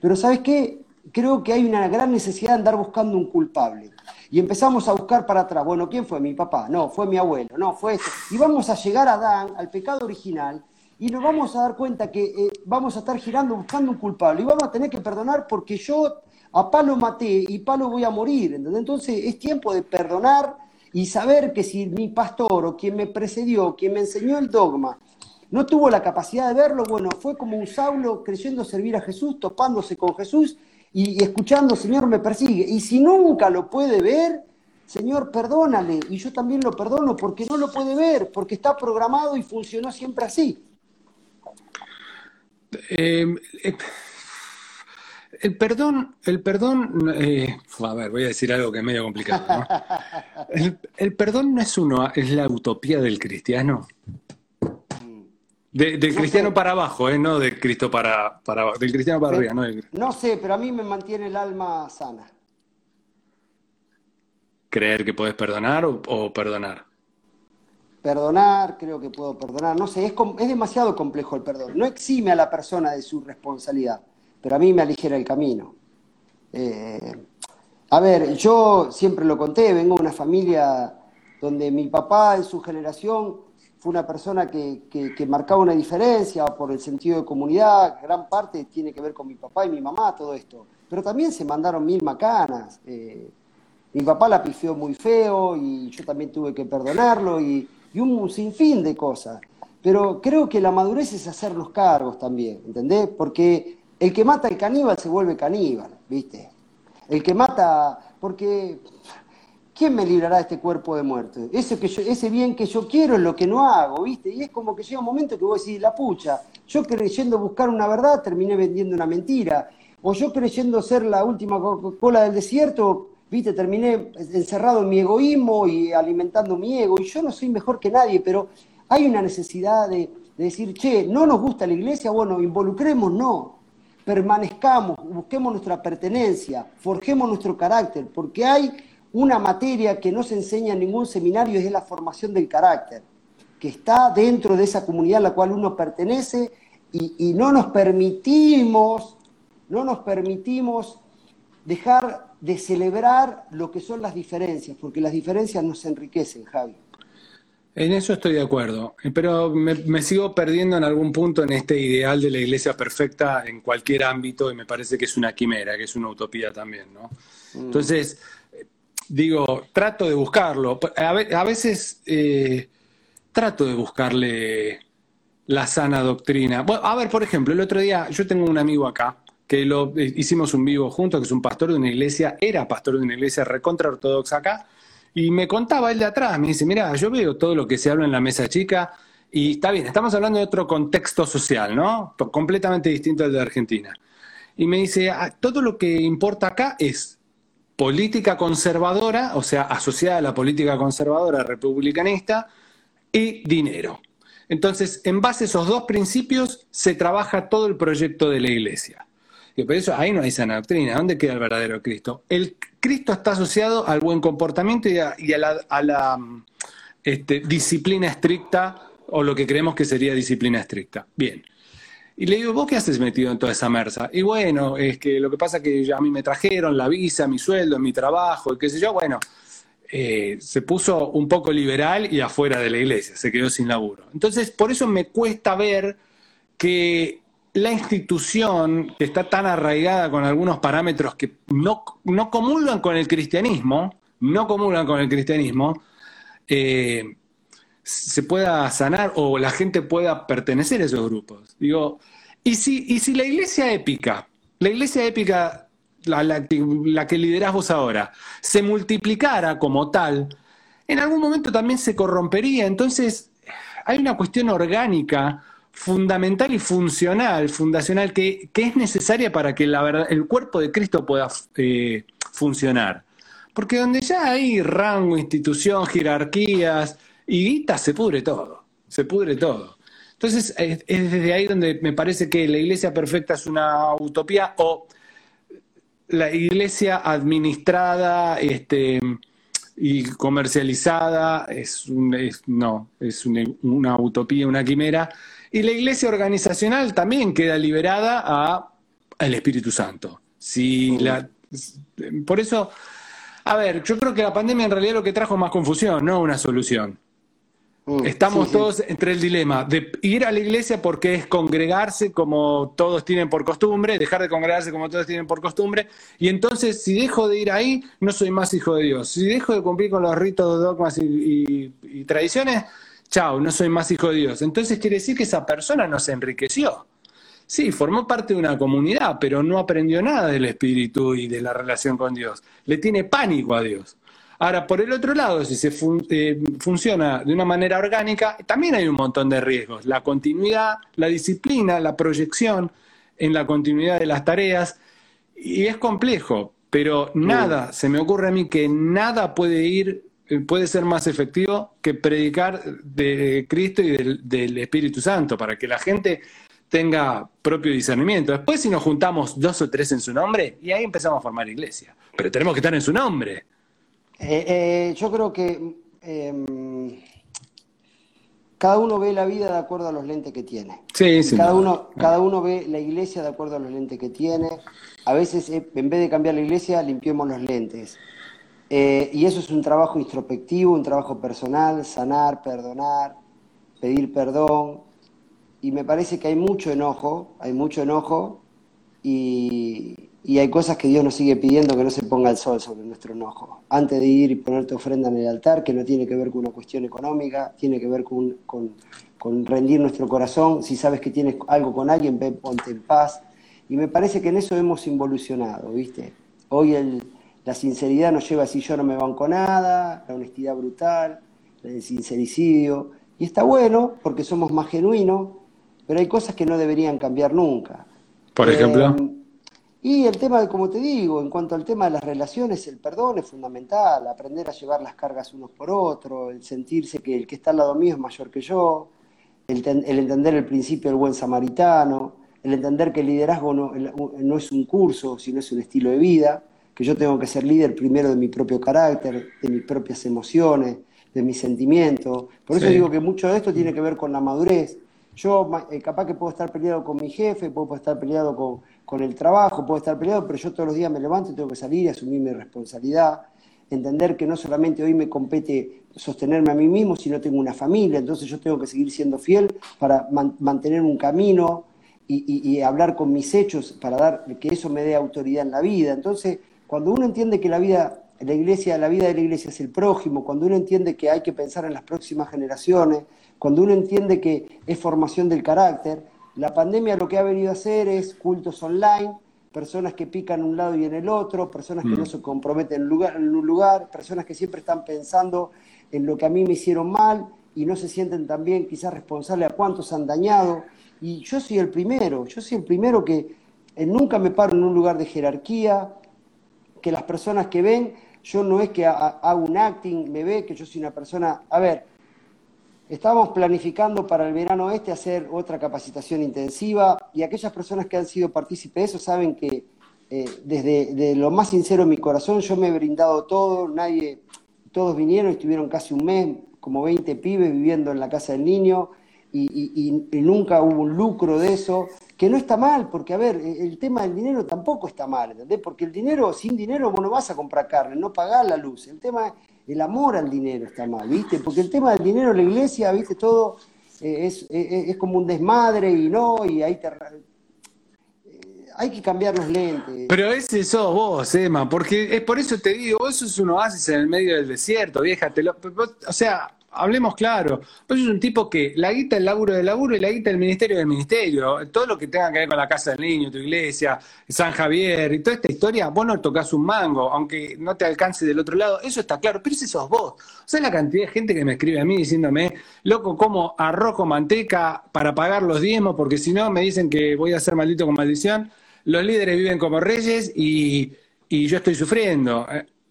Pero ¿sabes qué? Creo que hay una gran necesidad de andar buscando un culpable. Y empezamos a buscar para atrás. Bueno, ¿quién fue? Mi papá. No, fue mi abuelo. No, fue esto. Y vamos a llegar a Adán, al pecado original, y nos vamos a dar cuenta que eh, vamos a estar girando buscando un culpable. Y vamos a tener que perdonar porque yo a palo maté y palo voy a morir. Entonces es tiempo de perdonar y saber que si mi pastor o quien me precedió, quien me enseñó el dogma, no tuvo la capacidad de verlo, bueno, fue como un Saulo creyendo servir a Jesús, topándose con Jesús y, escuchando, Señor, me persigue. Y si nunca lo puede ver, Señor, perdónale. Y yo también lo perdono porque no lo puede ver, porque está programado y funcionó siempre así. Eh, eh, el perdón, el perdón, eh, a ver, voy a decir algo que es medio complicado. El, perdón no es uno, es la utopía del cristiano. De, del cristiano para abajo, ¿eh? no del Cristo para, para del cristiano para arriba, no No sé, pero a mí me mantiene el alma sana. ¿Creer que puedes perdonar o, perdonar? Perdonar, creo que puedo perdonar. No sé, es, es demasiado complejo el perdón. No exime a la persona de su responsabilidad, pero a mí me aligera el camino. Eh, a ver, yo siempre lo conté, vengo de una familia donde mi papá en su generación fue una persona que, marcaba una diferencia por el sentido de comunidad, gran parte tiene que ver con mi papá y mi mamá, todo esto. Pero también se mandaron mil macanas. Eh, mi papá la pifió muy feo y yo también tuve que perdonarlo y, un sinfín de cosas. Pero creo que la madurez es hacer los cargos también, ¿entendés? Porque el que mata al caníbal se vuelve caníbal, ¿viste? El que mata, porque ¿quién me librará de este cuerpo de muerte? Ese, que ese bien que yo quiero es lo que no hago, ¿viste? Y es como que llega un momento que vos decís, la pucha, yo creyendo buscar una verdad terminé vendiendo una mentira. O yo creyendo ser la última cola del desierto, ¿viste? Terminé encerrado en mi egoísmo y alimentando mi ego. Y yo no soy mejor que nadie, pero hay una necesidad de, de decir, che, no nos gusta la iglesia, bueno, involucremos, no. Permanezcamos, busquemos nuestra pertenencia, forjemos nuestro carácter, porque hay una materia que no se enseña en ningún seminario es la formación del carácter, que está dentro de esa comunidad a la cual uno pertenece y, no nos permitimos, no nos permitimos dejar de celebrar lo que son las diferencias, porque las diferencias nos enriquecen, Javi. En eso estoy de acuerdo, pero me, sigo perdiendo en algún punto en este ideal de la iglesia perfecta en cualquier ámbito y me parece que es una quimera, que es una utopía también, ¿no? Mm. Entonces, digo, trato de buscarlo. A veces eh, trato de buscarle la sana doctrina. Bueno, a ver, por ejemplo, el otro día yo tengo un amigo acá que lo eh, hicimos un vivo juntos, que es un pastor de una iglesia, era pastor de una iglesia recontra ortodoxa acá, y me contaba él de atrás, me dice, mira, yo veo todo lo que se habla en la mesa chica, y está bien, estamos hablando de otro contexto social, ¿no? Completamente distinto al de Argentina. Y me dice, ah, todo lo que importa acá es política conservadora, o sea, asociada a la política conservadora republicanista, y dinero. Entonces, en base a esos dos principios se trabaja todo el proyecto de la iglesia. Por eso ahí no hay sana doctrina. ¿Dónde queda el verdadero Cristo? El Cristo está asociado al buen comportamiento y a, la, este, disciplina estricta o lo que creemos que sería disciplina estricta. Bien. Y le digo, ¿vos qué haces metido en toda esa merza? Y bueno, es que lo que pasa es que a mí me trajeron la visa, mi sueldo, mi trabajo, y qué sé yo, bueno, eh, se puso un poco liberal y afuera de la iglesia, se quedó sin laburo. Entonces, por eso me cuesta ver que la institución, que está tan arraigada con algunos parámetros que no, no comulgan con el cristianismo, no comulgan con el cristianismo, eh, se pueda sanar o la gente pueda pertenecer a esos grupos. Digo, y si, y si la iglesia épica, la iglesia épica, la, la, que liderás vos ahora, se multiplicara como tal, en algún momento también se corrompería. Entonces, hay una cuestión orgánica, fundamental y funcional, fundacional, que, que es necesaria para que la verdad, el cuerpo de Cristo pueda eh, funcionar. Porque donde ya hay rango, institución, jerarquías y guita, se pudre todo. Se pudre todo. Entonces, es, es desde ahí donde me parece que la iglesia perfecta es una utopía o la iglesia administrada, este, y comercializada, es, un, es no, es una, utopía, una quimera. Y la iglesia organizacional también queda liberada a, al Espíritu Santo. Si la, por eso, a ver, yo creo que la pandemia en realidad lo que trajo más confusión, no una solución. Mm, Estamos sí, todos sí. entre el dilema de ir a la iglesia porque es congregarse como todos tienen por costumbre, dejar de congregarse como todos tienen por costumbre, y entonces si dejo de ir ahí, no soy más hijo de Dios. Si dejo de cumplir con los ritos, dogmas y, y, y tradiciones, chao, no soy más hijo de Dios. Entonces quiere decir que esa persona no se enriqueció. Sí, formó parte de una comunidad, pero no aprendió nada del espíritu y de la relación con Dios. Le tiene pánico a Dios. Ahora, por el otro lado, si se fun eh, funciona de una manera orgánica, también hay un montón de riesgos. La continuidad, la disciplina, la proyección en la continuidad de las tareas. Y es complejo, pero nada, se me ocurre a mí que nada puede ir, puede ser más efectivo que predicar de Cristo y del, del Espíritu Santo, para que la gente tenga propio discernimiento. Después, si nos juntamos dos o tres en su nombre, y ahí empezamos a formar iglesia. Pero tenemos que estar en su nombre. Eh, eh, yo creo que eh, cada uno ve la vida de acuerdo a los lentes que tiene. Sí, sí. Cada uno, cada uno ve la iglesia de acuerdo a los lentes que tiene. A veces, eh, en vez de cambiar la iglesia, limpiemos los lentes. Eh, y eso es un trabajo introspectivo, un trabajo personal, sanar, perdonar, pedir perdón. Y me parece que hay mucho enojo, hay mucho enojo y, y hay cosas que Dios nos sigue pidiendo que no se ponga el sol sobre nuestro enojo. Antes de ir y poner tu ofrenda en el altar, que no tiene que ver con una cuestión económica, tiene que ver con, con, con rendir nuestro corazón. Si sabes que tienes algo con alguien, ponte en paz. Y me parece que en eso hemos involucionado, ¿viste? Hoy el, la sinceridad nos lleva a decir yo no me banco nada, la honestidad brutal, el sincericidio. Y está bueno porque somos más genuinos, pero hay cosas que no deberían cambiar nunca. Por ejemplo. Eh, y el tema, de, como te digo, en cuanto al tema de las relaciones, el perdón es fundamental, aprender a llevar las cargas unos por otros, el sentirse que el que está al lado mío es mayor que yo, el, el entender el principio del buen samaritano, el entender que el liderazgo no, no, es un curso, sino es un estilo de vida, que yo tengo que ser líder primero de mi propio carácter, de mis propias emociones, de mis sentimientos. Por eso sí. digo que mucho de esto tiene que ver con la madurez. Yo eh, capaz que puedo estar peleado con mi jefe, puedo estar peleado con, con el trabajo, puedo estar peleado, pero yo todos los días me levanto y tengo que salir y asumir mi responsabilidad, entender que no solamente hoy me compete sostenerme a mí mismo, sino tengo una familia, entonces yo tengo que seguir siendo fiel para man mantener un camino y, y, y, hablar con mis hechos para dar que eso me dé autoridad en la vida. Entonces, cuando uno entiende que la vida, la iglesia, la vida de la iglesia es el prójimo, cuando uno entiende que hay que pensar en las próximas generaciones, cuando uno entiende que es formación del carácter, la pandemia lo que ha venido a hacer es cultos online, personas que pican un lado y en el otro, personas que mm. no se comprometen en, lugar, en un lugar, personas que siempre están pensando en lo que a mí me hicieron mal y no se sienten también quizás responsables a cuántos han dañado. Y yo soy el primero, yo soy el primero que eh, nunca me paro en un lugar de jerarquía, que las personas que ven, yo no es que hago un acting, me ve que yo soy una persona, a ver, Estábamos planificando para el verano este hacer otra capacitación intensiva y aquellas personas que han sido partícipes de eso saben que eh, desde de lo más sincero de mi corazón yo me he brindado todo, nadie, todos vinieron, estuvieron casi un mes, como 20 pibes viviendo en la casa del niño y nunca hubo un lucro de eso, que no está mal, porque a ver, el tema del dinero tampoco está mal, ¿entendés? Porque el dinero, sin dinero vos no vas a comprar carne, no pagás la luz, el tema el amor al dinero está mal, ¿viste? Porque el tema del dinero la iglesia, ¿viste? Todo eh, es, es, es, como un desmadre y no, y ahí te, eh, hay que cambiar los lentes. Pero ese sos vos, Emma, porque es por eso te digo, vos sos un oasis en el medio del desierto, vieja. Lo, o sea, hablemos claro. Vos sos un tipo que la guita el laburo del laburo y la guita el ministerio del ministerio. Todo lo que tenga que ver con la casa del niño, tu iglesia, San Javier y toda esta historia, vos no tocas un mango, aunque no te alcance del otro lado. Eso está claro, pero ese sos vos. O sea, la cantidad de gente que me escribe a mí diciéndome, loco, como arrojo manteca para pagar los diezmos, porque si no me dicen que voy a ser maldito con maldición. Los líderes viven como reyes y, y yo estoy sufriendo.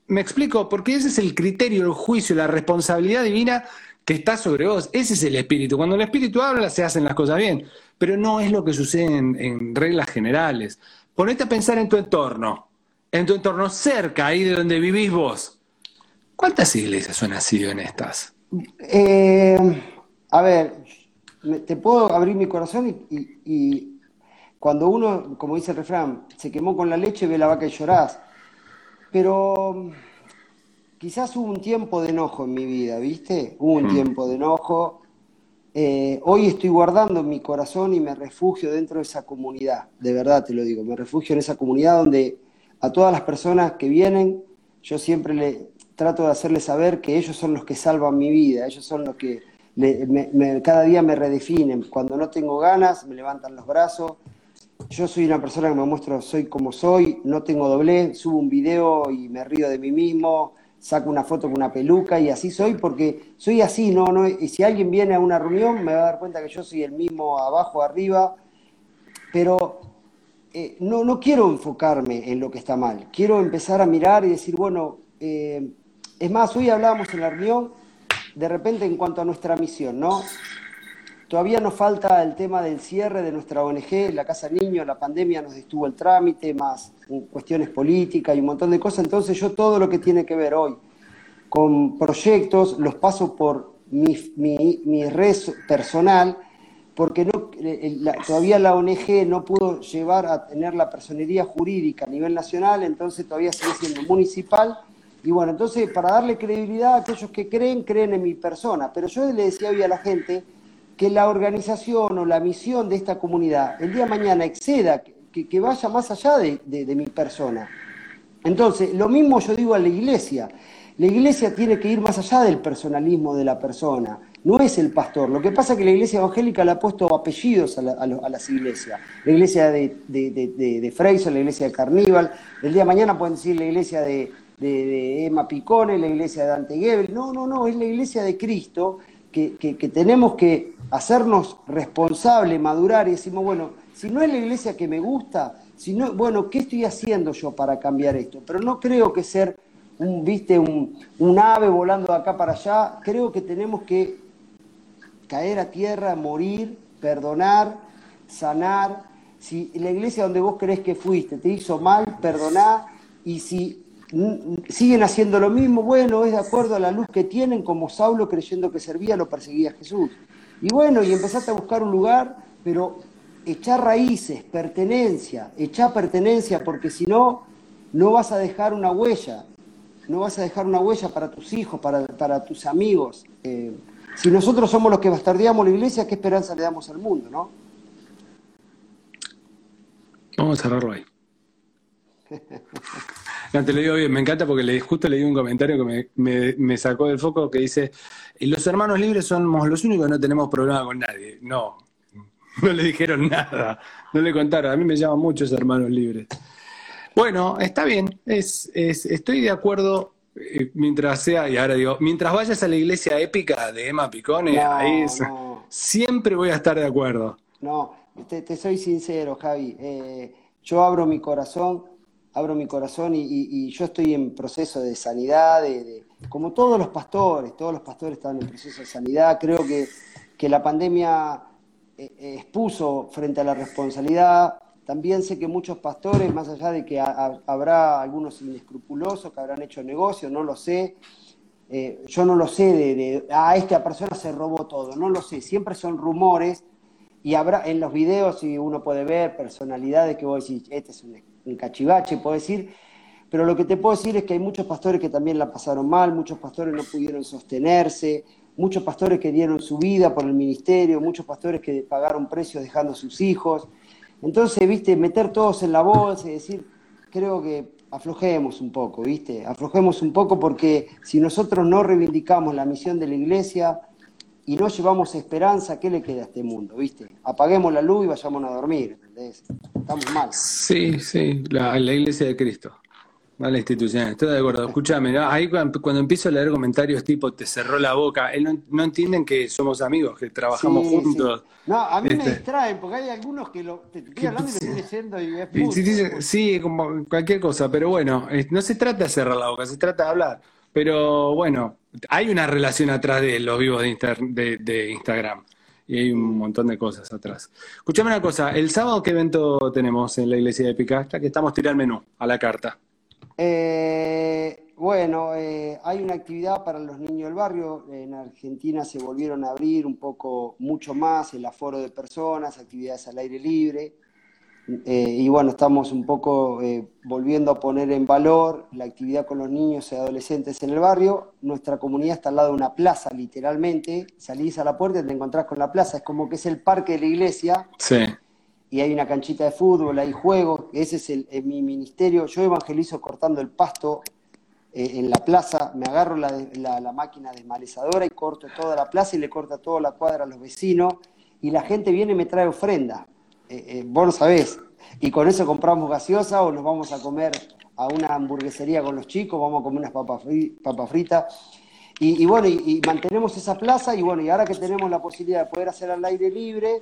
Me explico, porque ese es el criterio, el juicio, la responsabilidad divina que está sobre vos. Ese es el espíritu. Cuando el espíritu habla, se hacen las cosas bien. Pero no es lo que sucede en, reglas generales. Ponete a pensar en tu entorno, en tu entorno cerca, ahí de donde vivís vos. ¿Cuántas iglesias han nacido en estas? Eh, a ver, te puedo abrir mi corazón y, cuando uno, como dice el refrán, se quemó con la leche, ve la vaca y llorás. Pero quizás hubo un tiempo de enojo en mi vida, ¿viste? Hubo un mm. tiempo de enojo. Eh, hoy estoy guardando mi corazón y me refugio dentro de esa comunidad, de verdad te lo digo, me refugio en esa comunidad donde a todas las personas que vienen, yo siempre le trato de hacerles saber que ellos son los que salvan mi vida, ellos son los que cada día me redefinen. Cuando no tengo ganas, me levantan los brazos, yo soy una persona que me muestro, soy como soy, no tengo doble, subo un video y me río de mí mismo, saco una foto con una peluca y así soy porque soy así, no, no, y si alguien viene a una reunión me va a dar cuenta que yo soy el mismo abajo, arriba, pero eh, no, no quiero enfocarme en lo que está mal, quiero empezar a mirar y decir, bueno, eh, es más, hoy hablábamos en la reunión de repente en cuanto a nuestra misión, ¿no? Todavía nos falta el tema del cierre de nuestra ONG, la Casa Niño, la pandemia nos destuvo el trámite, más cuestiones políticas y un montón de cosas. Entonces yo todo lo que tiene que ver hoy con proyectos los paso por mi, mi, red personal, porque no, eh, todavía la ONG no pudo llevar a tener la personería jurídica a nivel nacional, entonces todavía sigue siendo municipal. Y bueno, entonces para darle credibilidad a aquellos que creen, creen en mi persona. Pero yo le decía hoy a la gente que la organización o la misión de esta comunidad el día de mañana exceda, que, vaya más allá de, mi persona. Entonces, lo mismo yo digo a la iglesia. La iglesia tiene que ir más allá del personalismo de la persona. No es el pastor. Lo que pasa es que la iglesia evangélica le ha puesto apellidos a, las iglesias. La iglesia de, de, de, la iglesia de Carníbal. El día de mañana pueden decir la iglesia de, Emma Picone, la iglesia de Dante Gebel. No, no, no. Es la iglesia de Cristo que, tenemos que hacernos responsables, madurar y decimos, bueno, si no es la iglesia que me gusta, si no, bueno, ¿qué estoy haciendo yo para cambiar esto? Pero no creo que ser un, viste, un, un ave volando de acá para allá, creo que tenemos que caer a tierra, morir, perdonar, sanar. Si la iglesia donde vos crees que fuiste te hizo mal, perdonar. Y si siguen haciendo lo mismo, bueno, es de acuerdo a la luz que tienen, como Saulo creyendo que servía, lo perseguía Jesús. Y bueno, y empezaste a buscar un lugar, pero echar raíces, pertenencia, echar pertenencia, porque si no, no vas a dejar una huella, no vas a dejar una huella para tus hijos, para, tus amigos. Eh, si nosotros somos los que bastardeamos la iglesia, ¿qué esperanza le damos al mundo, no? Vamos a cerrarlo ahí. No, te lo digo bien, me encanta porque le, justo leí un comentario que me, sacó del foco que dice, los hermanos libres somos los únicos que no tenemos problema con nadie. No, no le dijeron nada, no le contaron, a mí me llaman muchos hermanos libres. Bueno, está bien, es, estoy de acuerdo eh, mientras sea, y ahora digo, mientras vayas a la iglesia épica de Emma Picone, ahí siempre voy a estar de acuerdo. No, te, soy sincero, Javi. Eh, yo abro mi corazón abro mi corazón y, yo estoy en proceso de sanidad, de, como todos los pastores, todos los pastores están en proceso de sanidad. Creo que, que la pandemia eh, eh, expuso frente a la responsabilidad. También sé que muchos pastores, más allá de que habrá algunos inescrupulosos que habrán hecho negocio, no lo sé. Eh, yo no lo sé de, de, ah, esta persona se robó todo, no lo sé. Siempre son rumores y habrá en los videos, y uno puede ver personalidades que vos decís, este es un en cachivache, puedo decir, pero lo que te puedo decir es que hay muchos pastores que también la pasaron mal, muchos pastores no pudieron sostenerse, muchos pastores que dieron su vida por el ministerio, muchos pastores que pagaron precios dejando a sus hijos. Entonces, viste, meter todos en la bolsa y decir, creo que aflojemos un poco, viste, aflojemos un poco porque si nosotros no reivindicamos la misión de la iglesia y no llevamos esperanza, ¿qué le queda a este mundo, viste? Apaguemos la luz y vayamos a dormir, ¿entendés? Estamos mal. Sí, sí, la iglesia de Cristo. Mala institución, estoy de acuerdo. Escúchame, ahí cuando, empiezo a leer comentarios tipo te cerró la boca, él no, entienden que somos amigos, que trabajamos juntos. No, a mí me este. distraen, porque hay algunos que lo, te, estoy hablando y me estoy leyendo y es sí, sí, como cualquier cosa, pero bueno, no se trata de cerrar la boca, se trata de hablar. Pero bueno, hay una relación atrás de los vivos de, de, Instagram y hay un montón de cosas atrás. Escúchame una cosa, el sábado qué evento tenemos en la iglesia de Picasta, que estamos tirando menú a la carta. Eh, bueno, eh, hay una actividad para los niños del barrio. En Argentina se volvieron a abrir un poco, mucho más el aforo de personas, actividades al aire libre. Eh, y bueno, estamos un poco volviendo a poner en valor la actividad con los niños y adolescentes en el barrio. Nuestra comunidad está al lado de una plaza, literalmente. Salís a la puerta y te encontrás con la plaza. Es como que es el parque de la iglesia. Sí y hay una canchita de fútbol, hay juegos, ese es el, mi ministerio. Yo evangelizo cortando el pasto eh, en la plaza, me agarro la, la, máquina desmalezadora y corto toda la plaza y le corta toda la cuadra a los vecinos y la gente viene y me trae ofrenda. Eh, eh, vos lo sabés. Y con eso compramos gaseosa o nos vamos a comer a una hamburguesería con los chicos, vamos a comer unas papas, fritas. Y, bueno, y, y mantenemos esa plaza y bueno, y ahora que tenemos la posibilidad de poder hacer al aire libre,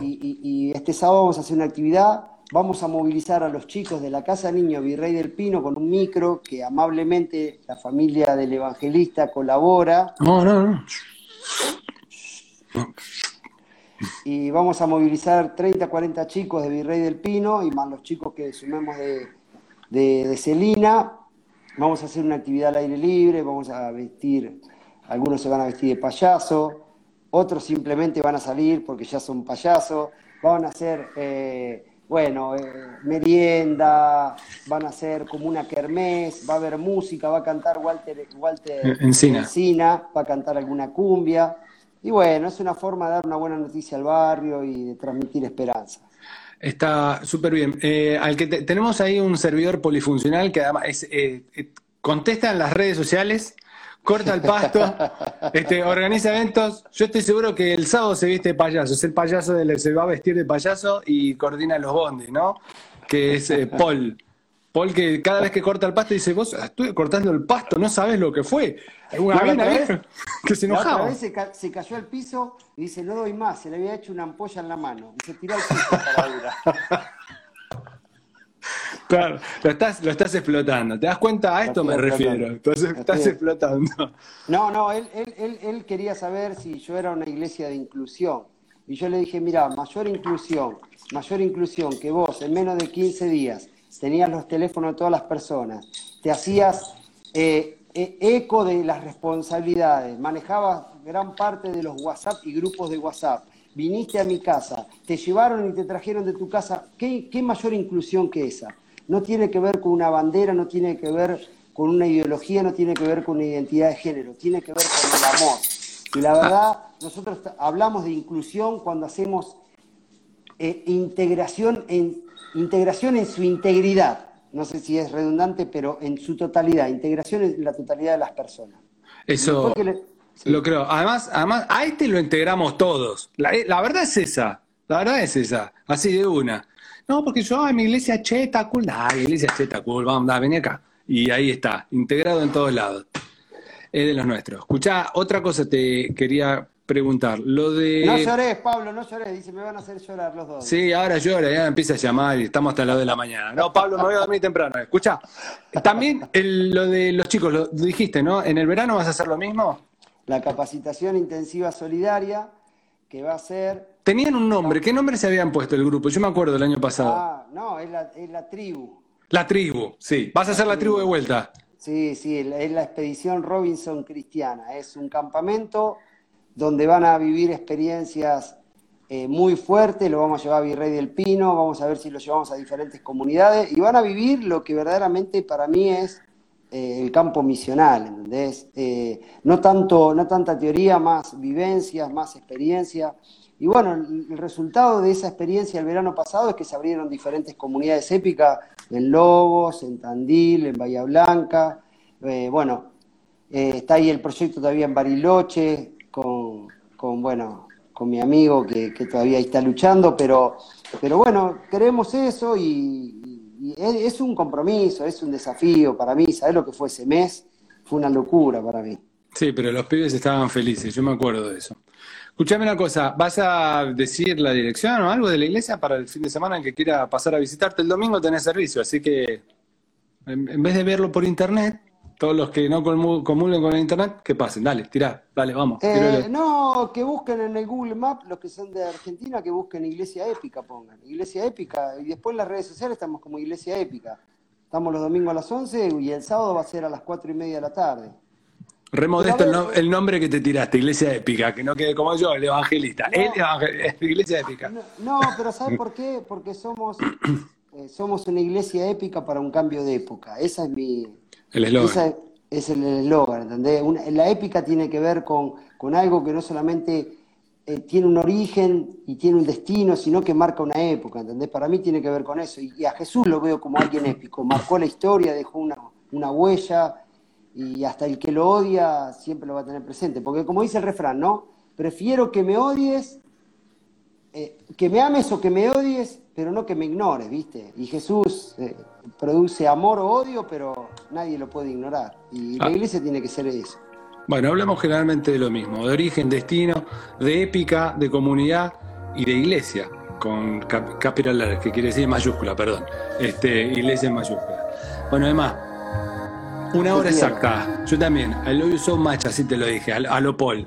y, este sábado vamos a hacer una actividad. Vamos a movilizar a los chicos de la Casa Niño Virrey del Pino con un micro que amablemente la familia del evangelista colabora. No, no, no. Y vamos a movilizar 30, 40 chicos de Virrey del Pino y más los chicos que sumemos de, de, de Celina. Vamos a hacer una actividad al aire libre, vamos a vestir, algunos se van a vestir de payaso, otros simplemente van a salir porque ya son payasos, van a hacer, eh, bueno, eh, merienda, van a hacer como una kermés, va a haber música, va a cantar Walter, Walter Encina. va a cantar alguna cumbia. Y bueno, es una forma de dar una buena noticia al barrio y de transmitir esperanza. Está súper bien. Eh, al que tenemos ahí un servidor polifuncional que además es, contesta en las redes sociales, corta el pasto, este, organiza eventos. Yo estoy seguro que el sábado se viste de payaso, es el payaso de, se va a vestir de payaso y coordina los bondes, ¿no? Que es eh, Paul. Paul que cada vez que corta el pasto dice, vos estuve cortando el pasto, no sabes lo que fue. Una vez, que se enojaba. Otra vez se, cayó al piso y dice, no doy más, se le había hecho una ampolla en la mano. Y se tiró al piso para dura. Claro, lo estás, lo estás explotando. ¿Te das cuenta? A esto me refiero. Entonces estás explotando. No, no, él, él, él, quería saber si yo era una iglesia de inclusión. Y yo le dije, mira, mayor inclusión, mayor inclusión que vos en menos de 15 días tenías los teléfonos de todas las personas, te hacías eh, e, eco de las responsabilidades, manejabas gran parte de los WhatsApp y grupos de WhatsApp, viniste a mi casa, te llevaron y te trajeron de tu casa, ¿qué, mayor inclusión que esa? no tiene que ver con una bandera, no tiene que ver con una ideología, no tiene que ver con una identidad de género, tiene que ver con el amor. Y la verdad, nosotros hablamos de inclusión cuando hacemos eh, integración, en, integración en su integridad. No sé si es redundante, pero en su totalidad, integración en la totalidad de las personas. Eso lo creo. Además, además, a este lo integramos todos. La, la verdad es esa. La verdad es esa. Así de una. No, porque yo en mi iglesia cheta, cool. Dale, iglesia cheta, cool, vamos, da, vení acá. Y ahí está, integrado en todos lados. Es de los nuestros. Escuchá, otra cosa te quería preguntar. Lo de. No llores, Pablo, no llores. Dice, me van a hacer llorar los dos. Sí, ahora llora, ya empieza a llamar y estamos hasta las de la mañana. No, Pablo, me voy a dormir temprano. Escucha, también lo de los chicos, lo dijiste, ¿no? ¿En el verano vas a hacer lo mismo? La capacitación intensiva solidaria, que va a ser Tenían un nombre. ¿Qué nombre se habían puesto el grupo? Yo me acuerdo el año pasado. Ah, no, es la, tribu. La tribu, sí. ¿Vas a hacer la tribu de vuelta? Sí, sí, es la expedición Robinson Cristiana. Es un campamento donde van a vivir experiencias eh, muy fuertes. Lo vamos a llevar a Virrey del Pino, vamos a ver si lo llevamos a diferentes comunidades y van a vivir lo que verdaderamente para mí es eh, el campo misional, ¿entendés? Eh, no, tanto, no tanta teoría, más vivencias, más experiencia. Y bueno, el resultado de esa experiencia el verano pasado es que se abrieron diferentes comunidades épicas en Lobos, en Tandil, en Bahía Blanca. Bueno, está ahí el proyecto todavía en Bariloche, con, con bueno, con mi amigo que, todavía está luchando, pero, pero bueno, queremos eso y, es, un compromiso, es un desafío para mí. ¿Sabes lo que fue ese mes? Fue una locura para mí. Sí, pero los pibes estaban felices, yo me acuerdo de eso. Escuchame una cosa, ¿vas a decir la dirección o algo de la iglesia para el fin de semana en que quiera pasar a visitarte? El domingo tenés servicio, así que en vez de verlo por internet, todos los que no comulguen con el internet, que pasen, dale, tirá, dale, vamos. Eh, no, que busquen en el Google Map, los que son de Argentina, que busquen Iglesia Épica, pongan. Iglesia Épica, y después en las redes sociales estamos como Iglesia Épica. Estamos los domingos a las 11 y el sábado va a ser a las 4 y media de la tarde. Remodesto el, nombre que te tiraste, Iglesia Épica, que no quede como yo, el evangelista. Iglesia Épica. No, pero ¿sabes por qué? Porque somos, eh, somos una iglesia épica para un cambio de época. Esa es mi, el eslogan. Es el eslogan, ¿entendés? la épica tiene que ver con, algo que no solamente eh, tiene un origen y tiene un destino, sino que marca una época, ¿entendés? Para mí tiene que ver con eso. Y, a Jesús lo veo como alguien épico. Marcó la historia, dejó una, una huella y hasta el que lo odia siempre lo va a tener presente. Porque como dice el refrán, ¿no? Prefiero que me odies, eh, que me ames o que me odies, pero no que me ignores, ¿viste? Y Jesús eh, produce amor o odio, pero nadie lo puede ignorar. Y la ah. iglesia tiene que ser eso. Bueno, hablamos generalmente de lo mismo, de origen, destino, de épica, de comunidad y de iglesia, con capital, que quiere decir mayúscula, perdón. Este, iglesia en mayúscula. Bueno, además, una hora exacta. Yo también. I love you so much, así te lo dije, a, a lo Paul.